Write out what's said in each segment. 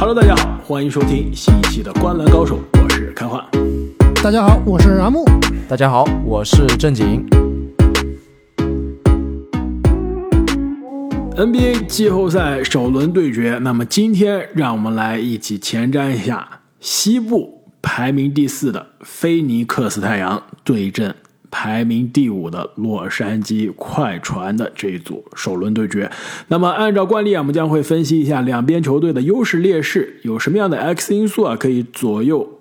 Hello，大家好，欢迎收听新一期的《观篮高手》，我是开化。大家好，我是阿木。大家好，我是正经。NBA 季后赛首轮对决，那么今天让我们来一起前瞻一下西部排名第四的菲尼克斯太阳对阵排名第五的洛杉矶快船的这一组首轮对决。那么按照惯例啊，我们将会分析一下两边球队的优势劣势，有什么样的 X 因素啊可以左右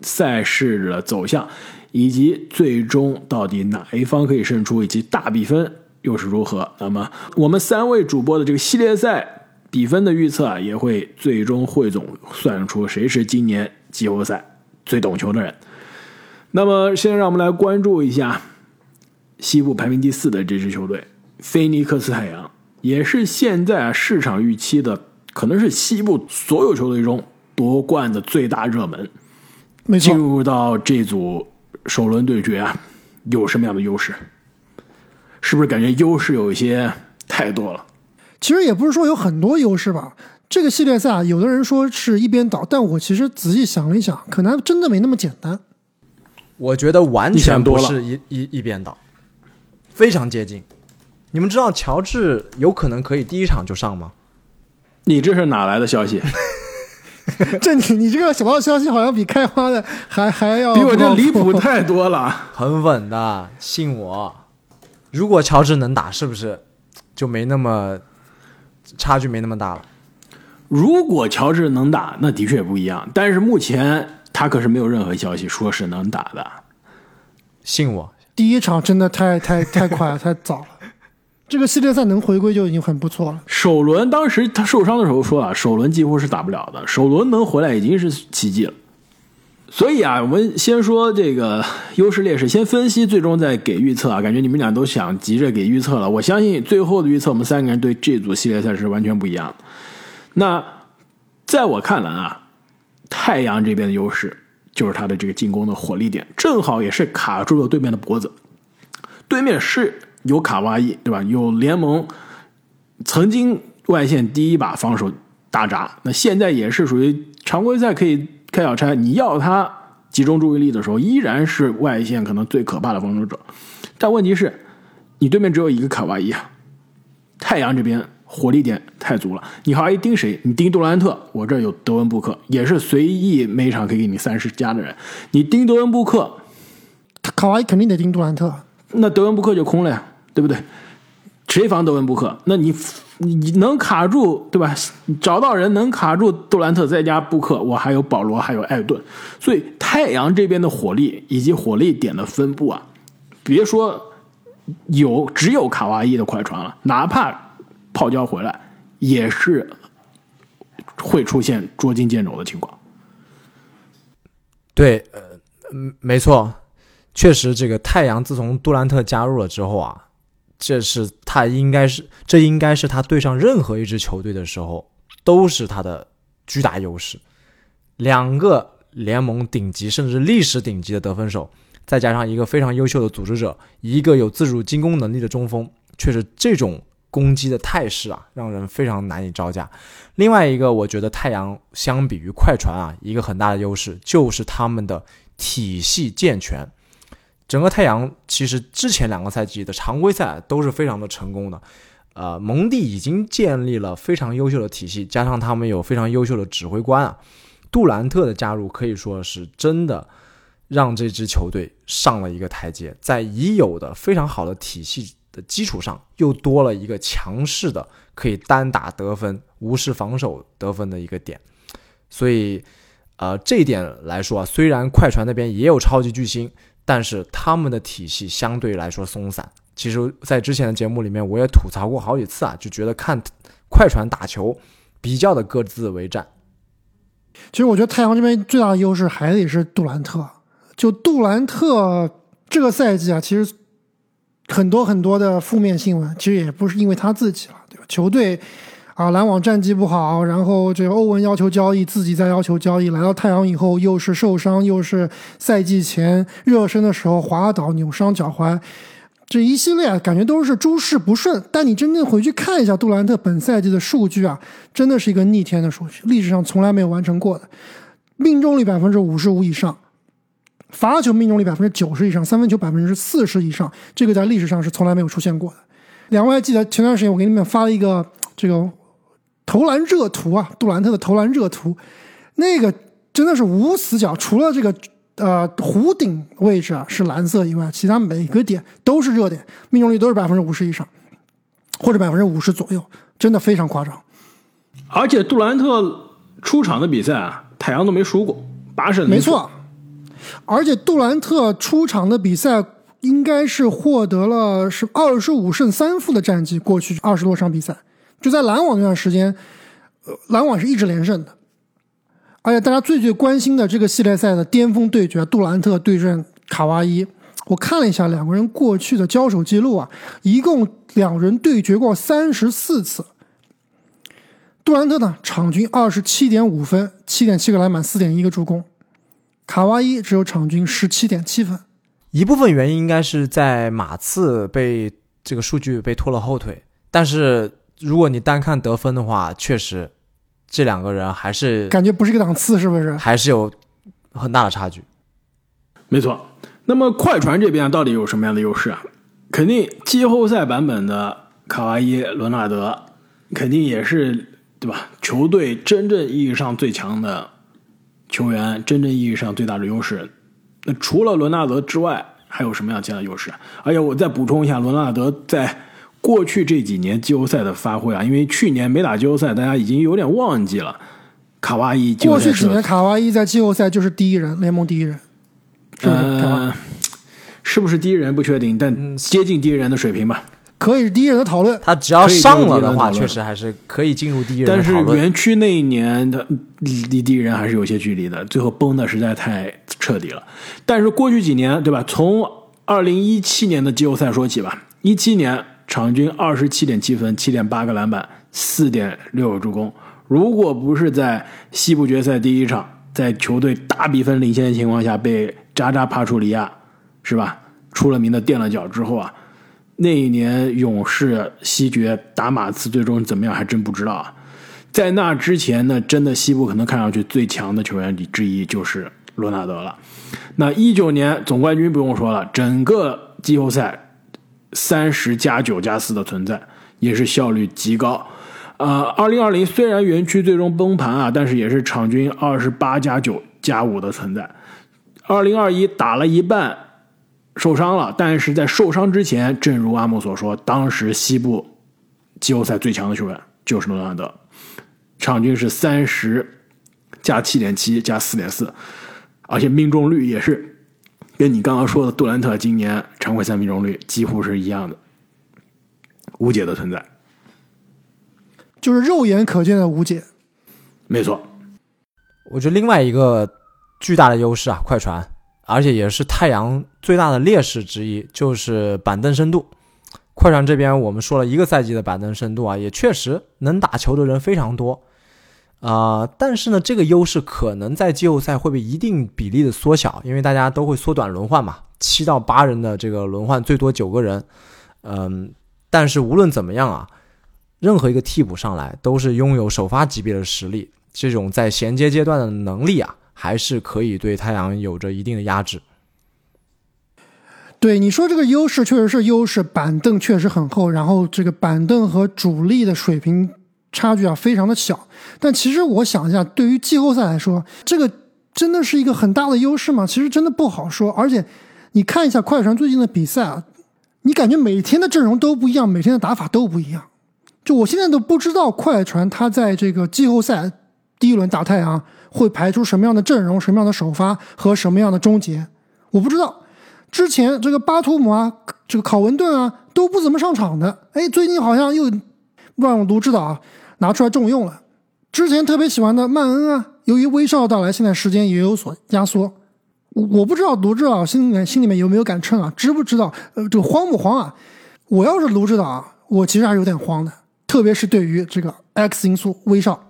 赛事的走向，以及最终到底哪一方可以胜出，以及大比分又是如何？那么我们三位主播的这个系列赛比分的预测啊，也会最终汇总算出谁是今年季后赛最懂球的人。那么，现在让我们来关注一下西部排名第四的这支球队——菲尼克斯太阳，也是现在啊市场预期的可能是西部所有球队中夺冠的最大热门。没错，进入到这组首轮对决啊，有什么样的优势？是不是感觉优势有一些太多了？其实也不是说有很多优势吧。这个系列赛啊，有的人说是一边倒，但我其实仔细想了一想，可能还真的没那么简单。我觉得完全不是一一一边倒，非常接近。你们知道乔治有可能可以第一场就上吗？你这是哪来的消息？这你你这个小道消息好像比开花的还还要比我这离谱谱太多了。很稳的，信我。如果乔治能打，是不是就没那么差距没那么大了？如果乔治能打，那的确不一样。但是目前他可是没有任何消息说是能打的。信我，第一场真的太太太快了，太早了。这个系列赛能回归就已经很不错了。首轮当时他受伤的时候说了，首轮几乎是打不了的，首轮能回来已经是奇迹了。所以啊，我们先说这个优势劣势，先分析，最终再给预测啊。感觉你们俩都想急着给预测了，我相信最后的预测，我们三个人对这组系列赛是完全不一样的。那在我看来啊，太阳这边的优势就是他的这个进攻的火力点，正好也是卡住了对面的脖子。对面是有卡哇伊，对吧？有联盟曾经外线第一把防守大闸，那现在也是属于常规赛可以开小差。你要他集中注意力的时候，依然是外线可能最可怕的防守者。但问题是，你对面只有一个卡哇伊啊，太阳这边火力点太足了。你卡哇伊盯谁？你盯杜兰特，我这儿有德文布克，也是随意每场可以给你三十加的人。你盯德文布克，卡哇伊肯定得盯杜兰特，那德文布克就空了呀，对不对？谁防德文布克？那你你你能卡住对吧？找到人能卡住杜兰特，再加布克，我还有保罗，还有艾顿，所以太阳这边的火力以及火力点的分布啊，别说有只有卡哇伊的快船了，哪怕泡椒回来，也是会出现捉襟见肘的情况。对，呃，没错，确实，这个太阳自从杜兰特加入了之后啊，这是他应该是，这应该是他对上任何一支球队的时候都是他的巨大优势。两个联盟顶级甚至历史顶级的得分手，再加上一个非常优秀的组织者，一个有自主进攻能力的中锋，确实这种攻击的态势啊，让人非常难以招架。另外一个，我觉得太阳相比于快船啊，一个很大的优势就是他们的体系健全。整个太阳其实之前两个赛季的常规赛都是非常的成功的，呃，蒙蒂已经建立了非常优秀的体系，加上他们有非常优秀的指挥官啊，杜兰特的加入可以说是真的让这支球队上了一个台阶，在已有的非常好的体系的基础上，又多了一个强势的可以单打得分、无视防守得分的一个点，所以，呃，这一点来说啊，虽然快船那边也有超级巨星，但是他们的体系相对来说松散。其实，在之前的节目里面，我也吐槽过好几次啊，就觉得看快船打球比较的各自为战。其实我觉得太阳这边最大的优势还得是杜兰特。就杜兰特这个赛季啊，其实很多很多的负面新闻，其实也不是因为他自己了，对吧？球队啊，篮网战绩不好，然后这个欧文要求交易，自己再要求交易，来到太阳以后又是受伤，又是赛季前热身的时候滑倒扭伤脚踝，这一系列啊感觉都是诸事不顺，但你真正回去看一下杜兰特本赛季的数据啊，真的是一个逆天的数据，历史上从来没有完成过的，命中率百分之五十五以上，罚球命中率百分之九十以上，三分球百分之四十以上，这个在历史上是从来没有出现过的。两位还记得前段时间我给你们发了一个这个投篮热图啊，杜兰特的投篮热图，那个真的是无死角，除了这个。呃，弧顶位置啊是蓝色以外，其他每个点都是热点，命中率都是百分之五十以上，或者百分之五十左右，真的非常夸张。而且杜兰特出场的比赛啊，太阳都没输过，八胜没错。而且杜兰特出场的比赛应该是获得了是二十五胜三负的战绩，过去二十多场比赛，就在篮网那段时间，呃，篮网是一直连胜的。而且大家最最关心的这个系列赛的巅峰对决，杜兰特对阵卡哇伊，我看了一下两个人过去的交手记录啊，一共两人对决过三十四次。杜兰特呢，场均二十七点五分，七点七个篮板，四点一个助攻；卡哇伊只有场均十七点七分。一部分原因应该是在马刺被这个数据被拖了后腿，但是如果你单看得分的话，确实。这两个人还是感觉不是一个档次，是不是？还是有很大的差距。没错。那么快船这边到底有什么样的优势啊？肯定季后赛版本的卡哇伊、伦纳德，肯定也是对吧？球队真正意义上最强的球员，真正意义上最大的优势。那除了伦纳德之外，还有什么样其他优势？而且我再补充一下，伦纳德在。过去这几年季后赛的发挥啊，因为去年没打季后赛，大家已经有点忘记了。卡哇伊过去几年卡哇伊在季后赛就是第一人，联盟第一人。嗯，是不是第一人不确定，但接近第一人的水平吧。可以第一人的讨论，他只要上了的话，确实还是可以进入第一人。但是园区那一年的离第一人还是有些距离的，最后崩的实在太彻底了。但是过去几年，对吧？从二零一七年的季后赛说起吧，一七年。场均二十七点七分，七点八个篮板，四点六个助攻。如果不是在西部决赛第一场，在球队大比分领先的情况下被扎扎帕楚里亚，是吧？出了名的垫了脚之后啊，那一年勇士西决打马刺，最终怎么样还真不知道啊。在那之前呢，真的西部可能看上去最强的球员之一就是罗纳德了。那一九年总冠军不用说了，整个季后赛。三十加九加四的存在也是效率极高，呃，二零二零虽然园区最终崩盘啊，但是也是场均二十八加九加五的存在。二零二一打了一半受伤了，但是在受伤之前，正如阿木所说，当时西部季后赛最强的球员就是诺兰德，场均是三十加七点七加四点四，而且命中率也是。跟你刚刚说的杜兰特今年常规赛命中率几乎是一样的，无解的存在，就是肉眼可见的无解。没错，我觉得另外一个巨大的优势啊，快船，而且也是太阳最大的劣势之一，就是板凳深度。快船这边我们说了一个赛季的板凳深度啊，也确实能打球的人非常多。啊，但是呢，这个优势可能在季后赛会被一定比例的缩小，因为大家都会缩短轮换嘛，七到八人的这个轮换，最多九个人。嗯，但是无论怎么样啊，任何一个替补上来都是拥有首发级别的实力，这种在衔接阶段的能力啊，还是可以对太阳有着一定的压制。对你说这个优势确实是优势，板凳确实很厚，然后这个板凳和主力的水平。差距啊，非常的小。但其实我想一下，对于季后赛来说，这个真的是一个很大的优势吗？其实真的不好说。而且，你看一下快船最近的比赛啊，你感觉每天的阵容都不一样，每天的打法都不一样。就我现在都不知道快船他在这个季后赛第一轮打太阳会排出什么样的阵容、什么样的首发和什么样的终结，我不知道。之前这个巴图姆啊，这个考文顿啊都不怎么上场的，哎，最近好像又让卢指导啊。拿出来重用了，之前特别喜欢的曼恩啊，由于威少到来，现在时间也有所压缩。我我不知道卢指导心里面心里面有没有杆秤啊，知不知道？呃，这个慌不慌啊？我要是卢指导啊，我其实还是有点慌的，特别是对于这个 X 因素威少，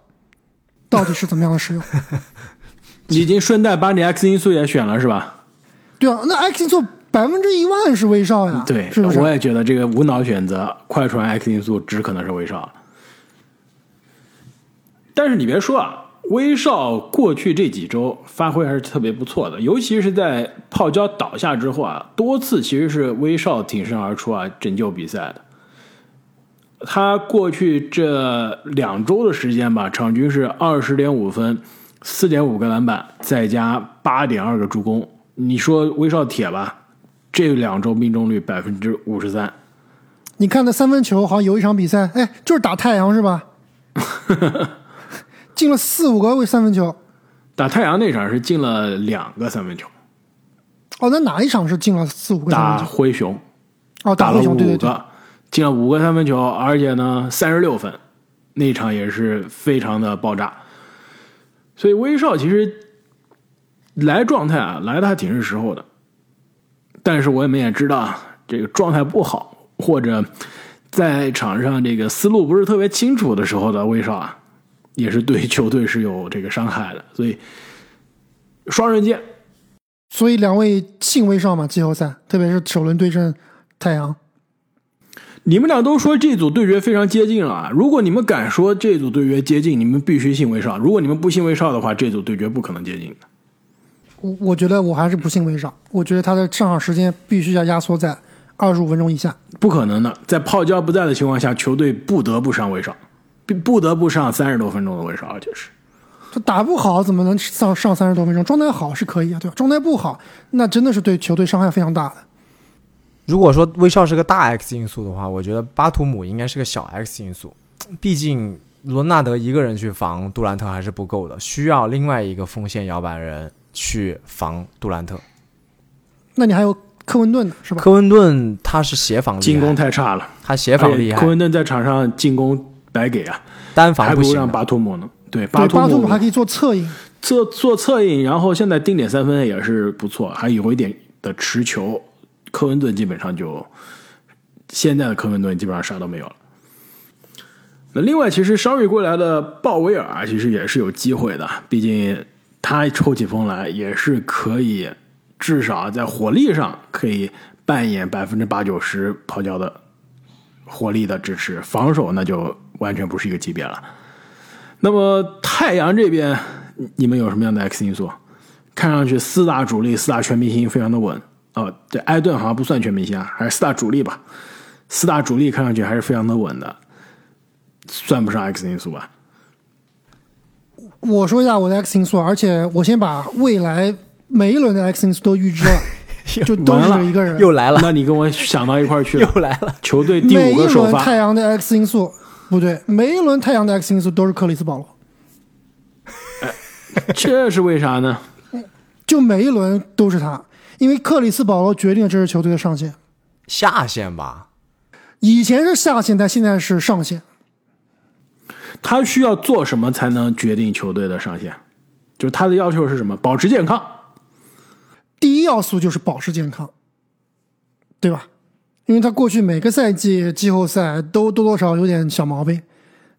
到底是怎么样的使用？你已经顺带把你 X 因素也选了是吧？对啊，那 X 因素。百分之一万是威少呀，对，是不是？我也觉得这个无脑选择快船 X 因素只可能是威少。但是你别说啊，威少过去这几周发挥还是特别不错的，尤其是在泡椒倒下之后啊，多次其实是威少挺身而出啊，拯救比赛的。他过去这两周的时间吧，场均是二十点五分，四点五个篮板，再加八点二个助攻。你说威少铁吧？这两周命中率百分之五十三。你看他三分球，好像有一场比赛，哎，就是打太阳是吧？进了四五个三分球。打太阳那场是进了两个三分球。哦，那哪一场是进了四五个三打分球？灰熊，哦，打灰熊，对对对。进了五个三分球，而且呢三十六分，那场也是非常的爆炸。所以威少其实来状态啊，来的还挺是时候的。但是我们也知道，这个状态不好，或者在场上这个思路不是特别清楚的时候的威少啊，也是对球队是有这个伤害的。所以双刃剑，所以两位信威少嘛，季后赛，特别是首轮对阵太阳。你们俩都说这组对决非常接近了啊！如果你们敢说这组对决接近，你们必须信威少；如果你们不信威少的话，这组对决不可能接近的。我我觉得我还是不信威少，我觉得他的上场时间必须要压缩在二十五分钟以下。不可能的，在泡椒不在的情况下，球队不得不上威少，不不得不上三十多分钟的威少，而且是他打不好怎么能上上三十多分钟？状态好是可以啊，对吧？状态不好，那真的是对球队伤害非常大的。如果说威少是个大 X 因素的话，我觉得巴图姆应该是个小 X 因素。毕竟罗纳德一个人去防杜兰特还是不够的，需要另外一个锋线摇摆人去防杜兰特。那你还有科文顿呢，是吧？科文顿他是协防进攻太差了，他协防厉害科，文顿在场上进攻白给啊，单防还不如让。巴图姆呢。对，巴图图姆还可以做侧影。做做侧影，然后现在定点三分也是不错，还有一点的持球。科文顿基本上就现在的科文顿基本上啥都没有了。那另外，其实伤愈归来的鲍威尔，其实也是有机会的，毕竟他抽起风来也是可以，至少在火力上可以扮演百分之八九十泡椒的火力的支持，防守那就完全不是一个级别了。那么太阳这边，你们有什么样的 X 因素？看上去四大主力、四大全明星非常的稳哦。这埃顿好像不算全明星啊，还是四大主力吧。四大主力看上去还是非常的稳的，算不上 X 因素吧？我说一下我的 X 因素，而且我先把未来每一轮的 X 因素都预知了，就都是一个人。又来了，那你跟我想到一块儿去了。又来了。球队第五个首发，轮太阳的 X 因素不对，每一轮太阳的 X 因素都是克里斯保罗，这是为啥呢？就每一轮都是他，因为克里斯保罗决定了这支球队的上限。下限吧，以前是下限，但现在是上限。他需要做什么才能决定球队的上限？就是他的要求是什么？保持健康。第一要素就是保持健康，对吧？因为他过去每个赛季季后赛都多多少少有点小毛病，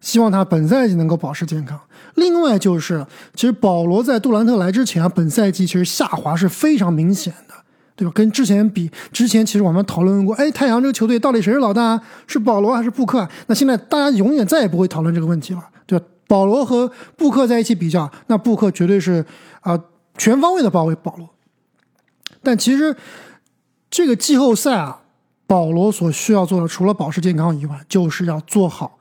希望他本赛季能够保持健康。另外就是，其实保罗在杜兰特来之前啊，本赛季其实下滑是非常明显的，对吧？跟之前比，之前其实我们讨论过，哎，太阳这个球队到底谁是老大？啊是保罗还是布克？那现在大家永远再也不会讨论这个问题了，对吧？保罗和布克在一起比较，那布克绝对是啊、全方位的包围保罗。但其实这个季后赛啊，保罗所需要做的，除了保持健康以外，就是要做好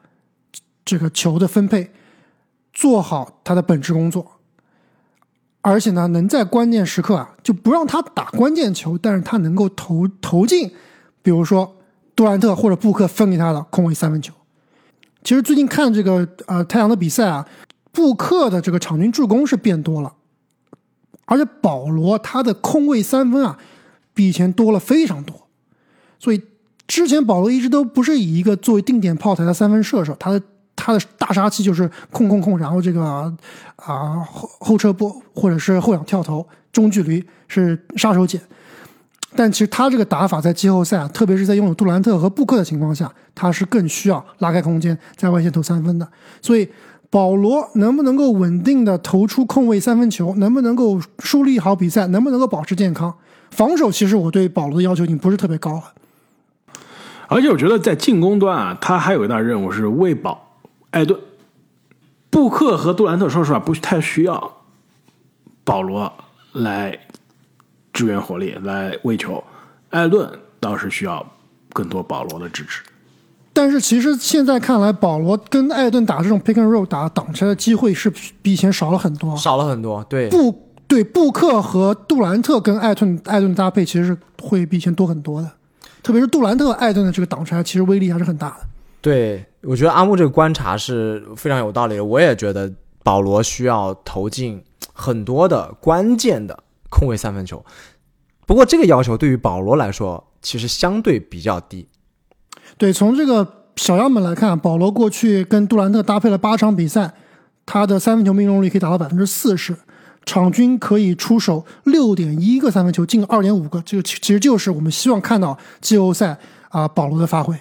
这个球的分配，做好他的本职工作，而且呢，能在关键时刻啊，就不让他打关键球，但是他能够投投进，比如说杜兰特或者布克分给他的空位三分球。其实最近看这个呃太阳的比赛啊，布克的这个场均助攻是变多了。而且保罗他的空位三分啊，比以前多了非常多，所以之前保罗一直都不是以一个作为定点炮台的三分射手，他的他的大杀器就是控控控，然后这个啊、后后撤步或者是后仰跳投，中距离是杀手锏。但其实他这个打法在季后赛啊，特别是在拥有杜兰特和布克的情况下，他是更需要拉开空间，在外线投三分的。所以保罗能不能够稳定的投出空位三分球，能不能够梳理好比赛，能不能够保持健康，防守其实我对保罗的要求已经不是特别高了。而且我觉得在进攻端啊，他还有一大任务是喂饱艾顿、布克和杜兰特。说实话，不太需要保罗来支援火力来喂球，艾顿倒是需要更多保罗的支持。但是其实现在看来，保罗跟艾顿打这种 pick and roll 打挡拆的机会是比以前少了很多。少了很多，对，布对布克和杜兰特跟艾顿艾顿搭配其实是会比以前多很多的，特别是杜兰特艾顿的这个挡拆，其实威力还是很大的。对，我觉得阿木这个观察是非常有道理的。我也觉得保罗需要投进很多的关键的空位三分球，不过这个要求对于保罗来说其实相对比较低。对，从这个小样本来看，保罗过去跟杜兰特搭配了八场比赛，他的三分球命中率可以达到百分之四十，场均可以出手六点一个三分球，进二点五个，这个其其实就是我们希望看到季后赛啊保罗的发挥。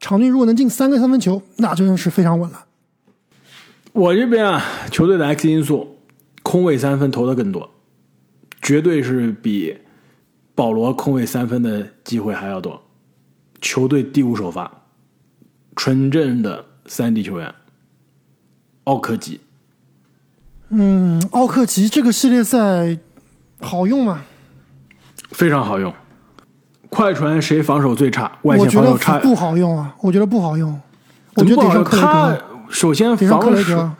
场均如果能进三个三分球，那真的是非常稳了。我这边啊，球队的 X 因素，空位三分投的更多，绝对是比保罗空位三分的机会还要多。球队第五首发，纯正的三 D 球员，奥科吉。嗯，奥克吉这个系列赛好用吗？非常好用。快船谁防守最差？外线防守差。不好用啊，我觉得不好用。我？觉得得上克雷他格，首先防克雷防守格，，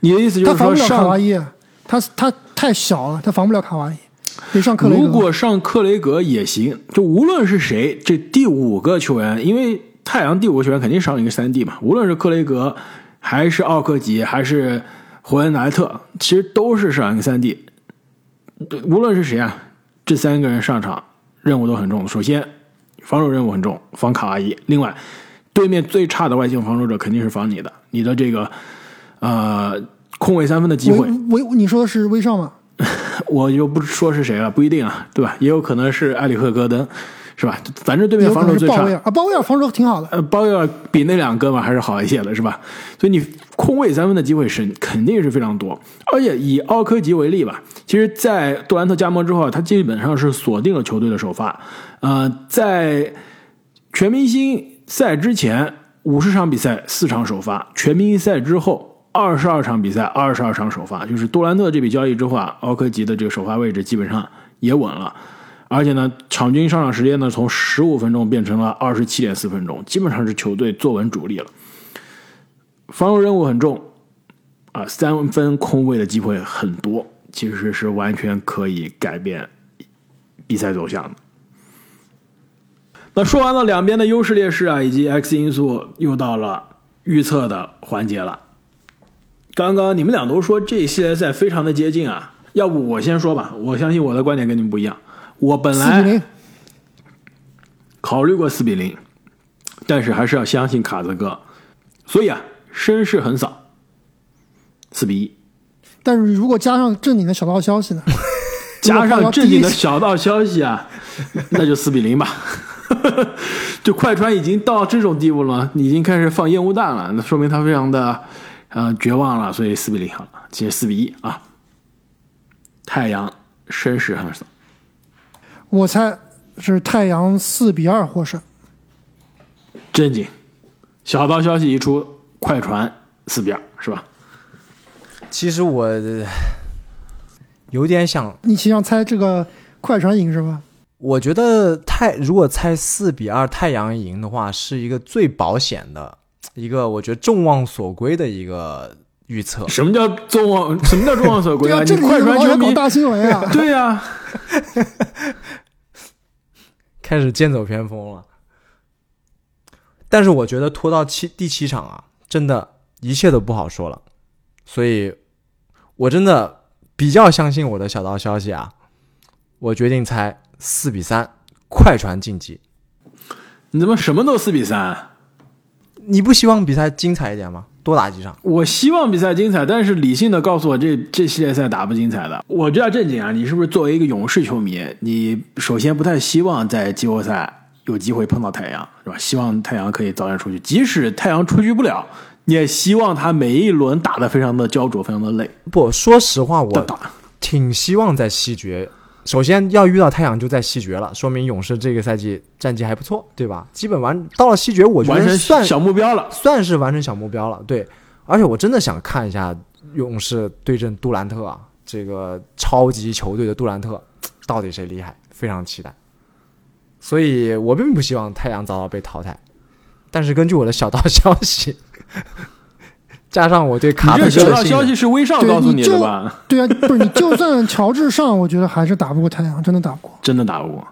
你的意思就是说他防不了卡哇，伊，他他太小了，他防不了卡哇伊，得上克雷格。如果上克雷格也行，就无论是谁，这第五个球员，因为太阳第五个球员肯定上一个三 D 嘛，无论是克雷格，还是奥克吉，还是霍恩莱特，其实都是上一个三 D。对无论是谁啊，这三个人上场任务都很重。首先，防守任务很重，防卡哇伊。另外，对面最差的外线防守者肯定是防你的，你的这个呃空位三分的机会威。你说的是威少吗？我就不说是谁了，不一定啊，对吧？也有可能是埃里克戈登，是吧？反正对面防守最差啊，鲍威尔防守挺好的。呃，鲍威尔比那两个嘛还是好一些的，是吧？所以你空位三分的机会是肯定是非常多，而且以奥科吉为例吧，其实，在杜兰特加盟之后，他基本上是锁定了球队的首发。呃，在全明星赛之前五十场比赛四场首发，全明星赛之后二十二场比赛二十二场首发，就是杜兰特这笔交易之后啊，奥科吉的这个首发位置基本上也稳了。而且呢，场均上场时间呢从十五分钟变成了二十七点四分钟，基本上是球队坐稳主力了。防守任务很重啊，三分空位的机会很多，其实是完全可以改变比赛走向的。那说完了两边的优势劣势啊，以及 X 因素，又到了预测的环节了。刚刚你们俩都说这系列赛非常的接近啊，要不我先说吧，我相信我的观点跟你们不一样。我本来，考虑过四比零，但是还是要相信卡泽哥，所以啊，声势横扫，四比一，但是如果加上正经的小道消息呢？加上正经的小道消息啊，那就四比零吧。就快船已经到这种地步了吗？已经开始放烟雾弹了，那说明他非常的呃绝望了，所以四比零好了。其实四比一啊，太阳绅士横扫。我猜是太阳四比二获胜。正经，小道消息一出，快船四比二是吧？其实我呃有点想，你其实想猜这个快船赢是吧？我觉得太如果猜四比二太阳赢的话，是一个最保险的一个，我觉得众望所归的一个预测。什么叫众望？什么叫众望所归啊？你快船球迷，老要搞大新闻啊！对呀、开始剑走偏锋了。但是我觉得拖到七第七场啊，真的一切都不好说了。所以，我真的比较相信我的小道消息啊，我决定猜四比三，快船晋级。你怎么什么都四比三？你不希望比赛精彩一点吗？多打几场。我希望比赛精彩，但是理性的告诉我这这系列赛打不精彩的。我就要正经啊，你是不是作为一个勇士球迷，你首先不太希望在季后赛有机会碰到太阳，是吧？希望太阳可以早点出去，即使太阳出局不了，你也希望他每一轮打得非常的焦灼，非常的累不，说实话，我打。挺希望在西决首先要遇到太阳就在西决了，说明勇士这个赛季战绩还不错，对吧？基本完到了西决，我觉完成得算小目标了。算是完成小目标了。对，而且我真的想看一下勇士对阵杜兰特啊，这个超级球队的杜兰特到底谁厉害，非常期待。所以我并不希望太阳早早被淘汰，但是根据我的小道消息，加上我对卡特的信任，消息是威少告诉你的吧？对啊，不是你就算乔治上，我觉得还是打不过太阳，真的打不过。真的打不过。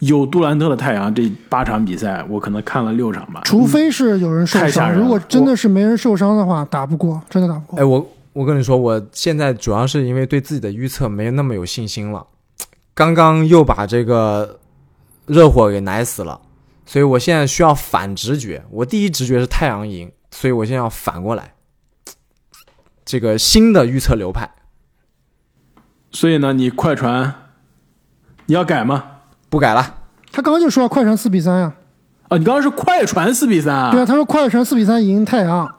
有杜兰特的太阳这八场比赛，我可能看了六场吧。除非是有人受伤，如果真的是没人受伤的话，打不过，真的打不过。哎，我我跟你说，我现在主要是因为对自己的预测没那么有信心了，刚刚又把这个热火给奶死了，所以我现在需要反直觉。我第一直觉是太阳赢，所以我现在要反过来，这个新的预测流派所以呢，你快船你要改吗？不改了。他刚刚就说了快船四比三呀，啊，你刚刚是快船四比三啊？对啊，他说快船四比三赢太阳，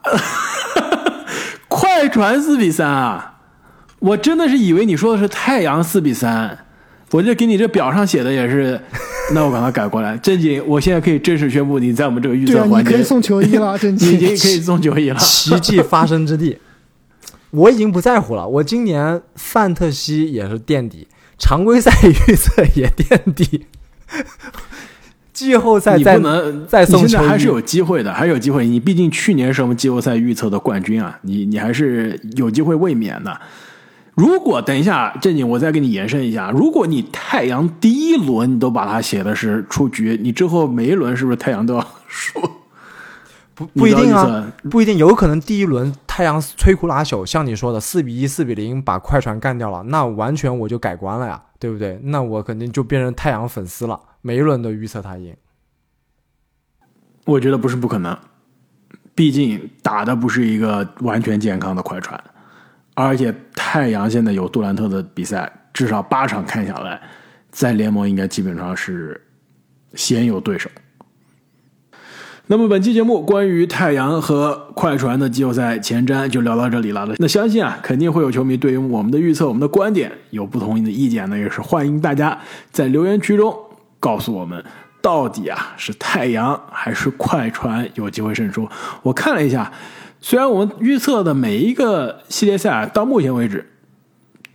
快船四比三啊！我真的是以为你说的是太阳四比三，我这给你这表上写的也是，那我把它改过来。正经，我现在可以正式宣布，你在我们这个预对啊，你测环节，可以送球衣了，真你已经。可以送球衣了。奇迹发生之地，我已经不在乎了。我今年范特西也是垫底，常规赛预测也垫底，季后赛你再不能再送你现在还是有机会的，还是有机会。你毕竟去年是我们季后赛预测的冠军啊，你你还是有机会卫冕的。如果等一下正经，我再给你延伸一下，如果你太阳第一轮你都把它写的是出局，你之后每一轮是不是太阳都要输？不不一定啊，不一定，有可能第一轮太阳摧枯拉朽，像你说的四比一、四比零把快船干掉了，那完全我就改观了呀，对不对？那我肯定就变成太阳粉丝了，每一轮都预测他赢。我觉得不是不可能，毕竟打的不是一个完全健康的快船，而且太阳现在有杜兰特的比赛，至少八场看下来，在联盟应该基本上是鲜有对手。那么本期节目关于太阳和快船的季后赛前瞻就聊到这里了。那相信啊，肯定会有球迷对于我们的预测、我们的观点有不同意的意见呢，也是欢迎大家在留言区中告诉我们，到底啊是太阳还是快船有机会胜出？我看了一下，虽然我们预测的每一个系列赛啊到目前为止，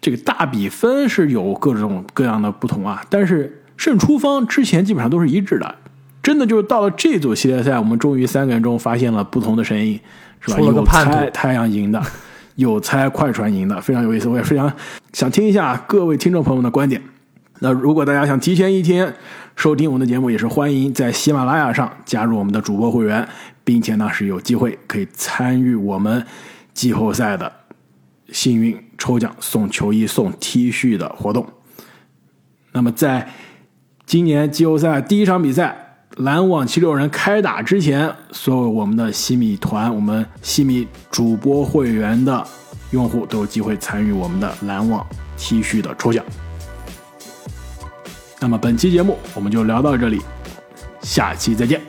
这个大比分是有各种各样的不同啊，但是胜出方之前基本上都是一致的。真的就是到了这组系列赛，我们终于三个人中发现了不同的声音，是吧？有猜太阳赢的，有猜快船赢的，非常有意思。我也非常想听一下各位听众朋友们的观点。那如果大家想提前一天收听我们的节目，也是欢迎在喜马拉雅上加入我们的主播会员，并且呢是有机会可以参与我们季后赛的幸运抽奖送球衣、送 T 恤的活动。那么在今年季后赛第一场比赛篮网七六人开打之前，所有我们的西米团、我们西米主播会员的用户都有机会参与我们的篮网 T 恤的抽奖。那么本期节目我们就聊到这里，下期再见。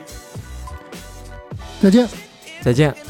再见。再见。